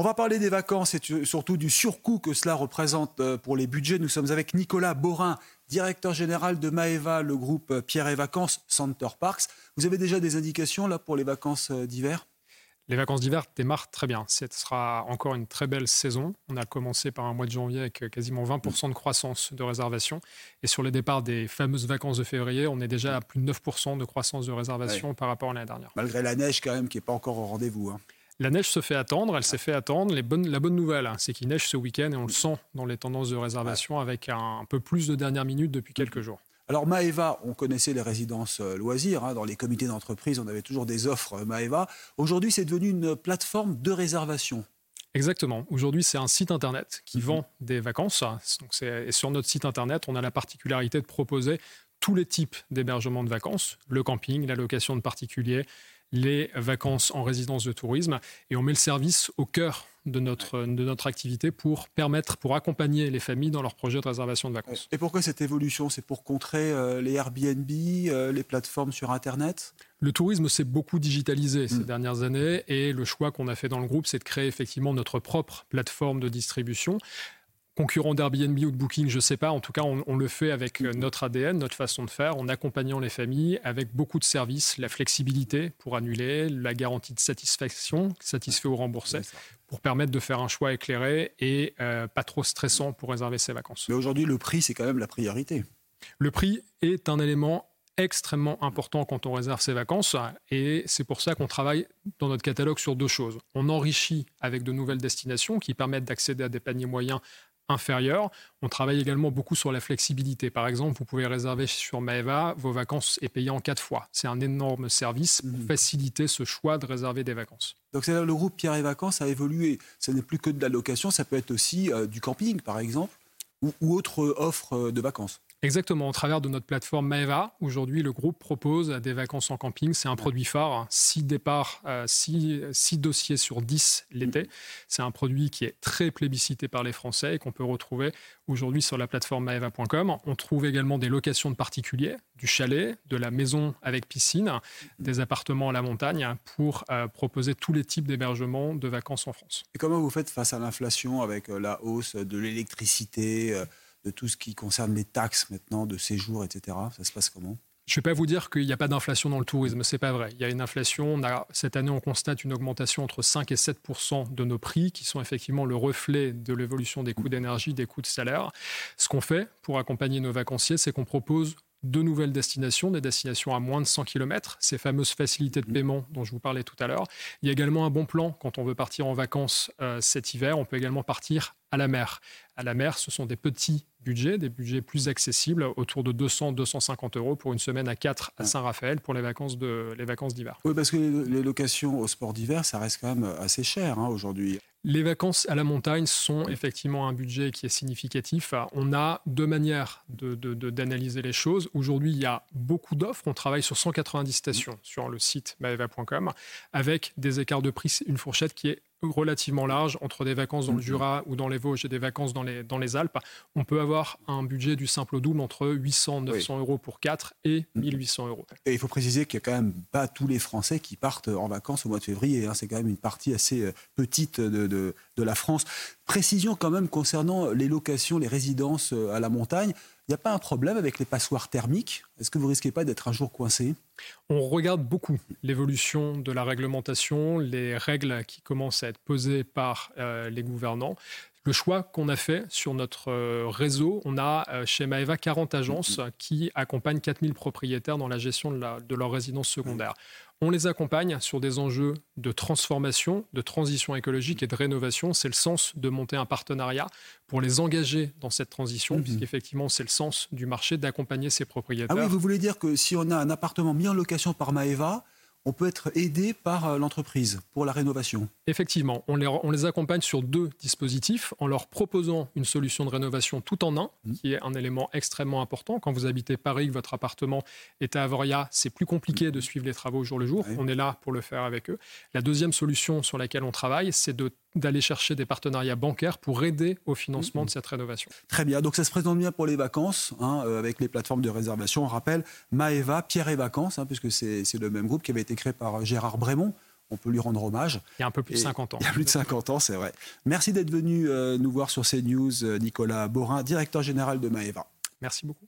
On va parler des vacances et surtout du surcoût que cela représente euh, pour les budgets. Nous sommes avec Nicolas Borin, directeur général de Maeva, le groupe euh, Pierre et Vacances Center Parks. Vous avez déjà des indications là pour les vacances euh, d'hiver? Les vacances d'hiver démarrent très bien. Ce sera encore une très belle saison. On a commencé par un mois de janvier avec quasiment 20% de croissance de réservation. Et sur le départ des fameuses vacances de février, on est déjà à plus de 9% de croissance de réservation par rapport à l'année dernière. Malgré la neige quand même qui n'est pas encore au rendez-vous. Hein. La neige se fait attendre, elle s'est fait attendre. la bonne nouvelle, hein, c'est qu'il neige ce week-end et on le sent dans les tendances de réservation avec un, peu plus de dernière minute depuis quelques jours. Alors Maeva, on connaissait les résidences euh, loisirs, hein, dans les comités d'entreprise, on avait toujours des offres euh, Maeva. Aujourd'hui, c'est devenu une plateforme de réservation. Exactement. Aujourd'hui, c'est un site internet qui mhm. vend des vacances. Donc, et sur notre site internet, on a la particularité de proposer tous les types d'hébergements de vacances, le camping, la location de particuliers, les vacances en résidence de tourisme et on met le service au cœur de notre, de notre activité pour permettre, pour accompagner les familles dans leurs projets de réservation de vacances. Et pourquoi cette évolution? C'est pour contrer euh, les Airbnb, euh, les plateformes sur Internet? Le tourisme s'est beaucoup digitalisé ces hmm. dernières années et le choix qu'on a fait dans le groupe, c'est de créer effectivement notre propre plateforme de distribution concurrent d'Airbnb ou de Booking, je ne sais pas. En tout cas, on, le fait avec euh, notre ADN, notre façon de faire, en accompagnant les familles avec beaucoup de services, la flexibilité pour annuler, la garantie de satisfaction, satisfait ou remboursé, pour permettre de faire un choix éclairé et euh, pas trop stressant pour réserver ses vacances. Mais aujourd'hui, le prix, c'est quand même la priorité. Le prix est un élément extrêmement important quand on réserve ses vacances et c'est pour ça qu'on travaille dans notre catalogue sur deux choses. On enrichit avec de nouvelles destinations qui permettent d'accéder à des paniers moyens inférieure. On travaille également beaucoup sur la flexibilité. Par exemple, vous pouvez réserver sur Maeva vos vacances et payer en quatre fois. C'est un énorme service pour mmh. faciliter ce choix de réserver des vacances. Donc le groupe Pierre et Vacances a évolué. Ce n'est plus que de la location, ça peut être aussi euh, du camping, par exemple, ou, ou autre offre euh, de vacances. Exactement, au travers de notre plateforme Maeva, aujourd'hui le groupe propose des vacances en camping. C'est un produit phare, 6 départs, 6, euh, dossiers sur 10 l'été. C'est un produit qui est très plébiscité par les Français et qu'on peut retrouver aujourd'hui sur la plateforme maeva.com. On trouve également des locations de particuliers, du chalet, de la maison avec piscine, des appartements à la montagne pour euh, proposer tous les types d'hébergements de vacances en France. Et comment vous faites face à l'inflation avec euh, la hausse de l'électricité de tout ce qui concerne les taxes maintenant, de séjour, etc. Ça se passe comment? Je ne vais pas vous dire qu'il n'y a pas d'inflation dans le tourisme, c'est pas vrai. Il y a une inflation. cette année, on constate une augmentation entre 5 et 7% de nos prix, qui sont effectivement le reflet de l'évolution des coûts d'énergie, des coûts de salaire. Ce qu'on fait pour accompagner nos vacanciers, c'est qu'on propose de nouvelles destinations, des destinations à moins de 100 km, ces fameuses facilités de paiement dont je vous parlais tout à l'heure. Il y a également un bon plan quand on veut partir en vacances euh, cet hiver. On peut également partir à la mer. À la mer, ce sont des petits budgets, des budgets plus accessibles, autour de 200-250 euros pour une semaine à 4 à Saint-Raphaël pour les vacances de les vacances d'hiver. Oui, parce que les locations au sport d'hiver, ça reste quand même assez cher hein, aujourd'hui. Les vacances à la montagne sont effectivement un budget qui est significatif. On a deux manières d'analyser de, les choses. Aujourd'hui, il y a beaucoup d'offres. On travaille sur 190 stations sur le site maeva.com avec des écarts de prix, une fourchette qui est relativement large entre des vacances dans le Jura ou dans les Vosges et des vacances dans les, dans les Alpes. On peut avoir un budget du simple au double entre 800, 900 euros pour 4 et 1800 euros. Et il faut préciser qu'il n'y a quand même pas tous les Français qui partent en vacances au mois de février. Hein. C'est quand même une partie assez euh, petite de, de, de la France. Précision quand même concernant les locations, les résidences euh, à la montagne. N'y a pas un problème avec les passoires thermiques? Est-ce que vous risquez pas d'être un jour coincé? On regarde beaucoup l'évolution de la réglementation, les règles qui commencent à être posées par euh, les gouvernants. Le choix qu'on a fait sur notre euh, réseau, on a chez Maeva 40 agences qui accompagnent 4000 propriétaires dans la gestion de, de leur résidence secondaire. On les accompagne sur des enjeux de transformation, de transition écologique et de rénovation. C'est le sens de monter un partenariat pour les engager dans cette transition, mmh. puisqu'effectivement, c'est le sens du marché d'accompagner ces propriétaires. Ah oui, vous voulez dire que si on a un appartement mis en location par Maeva, on peut être aidé par euh, l'entreprise pour la rénovation. Effectivement, on les, on les, accompagne sur deux dispositifs en leur proposant une solution de rénovation tout en un, mmh. qui est un élément extrêmement important. Quand vous habitez Paris, que votre appartement est à Avoria, c'est plus compliqué de suivre les travaux jour le jour. On est là pour le faire avec eux. La deuxième solution sur laquelle on travaille, c'est d'aller chercher des partenariats bancaires pour aider au financement mmh. de cette rénovation. Très bien, donc ça se présente bien pour les vacances, hein, euh, avec les plateformes de réservation. On rappelle Maeva, Pierre et Vacances, hein, puisque c'est le même groupe qui avait été créé par euh, Gérard Brémond on peut lui rendre hommage. Il y a un peu plus de 50 ans. Il y a plus de 50 ans, c'est vrai. Merci d'être venu euh, nous voir sur CNews, Nicolas Borin, directeur général de Maeva. Merci beaucoup.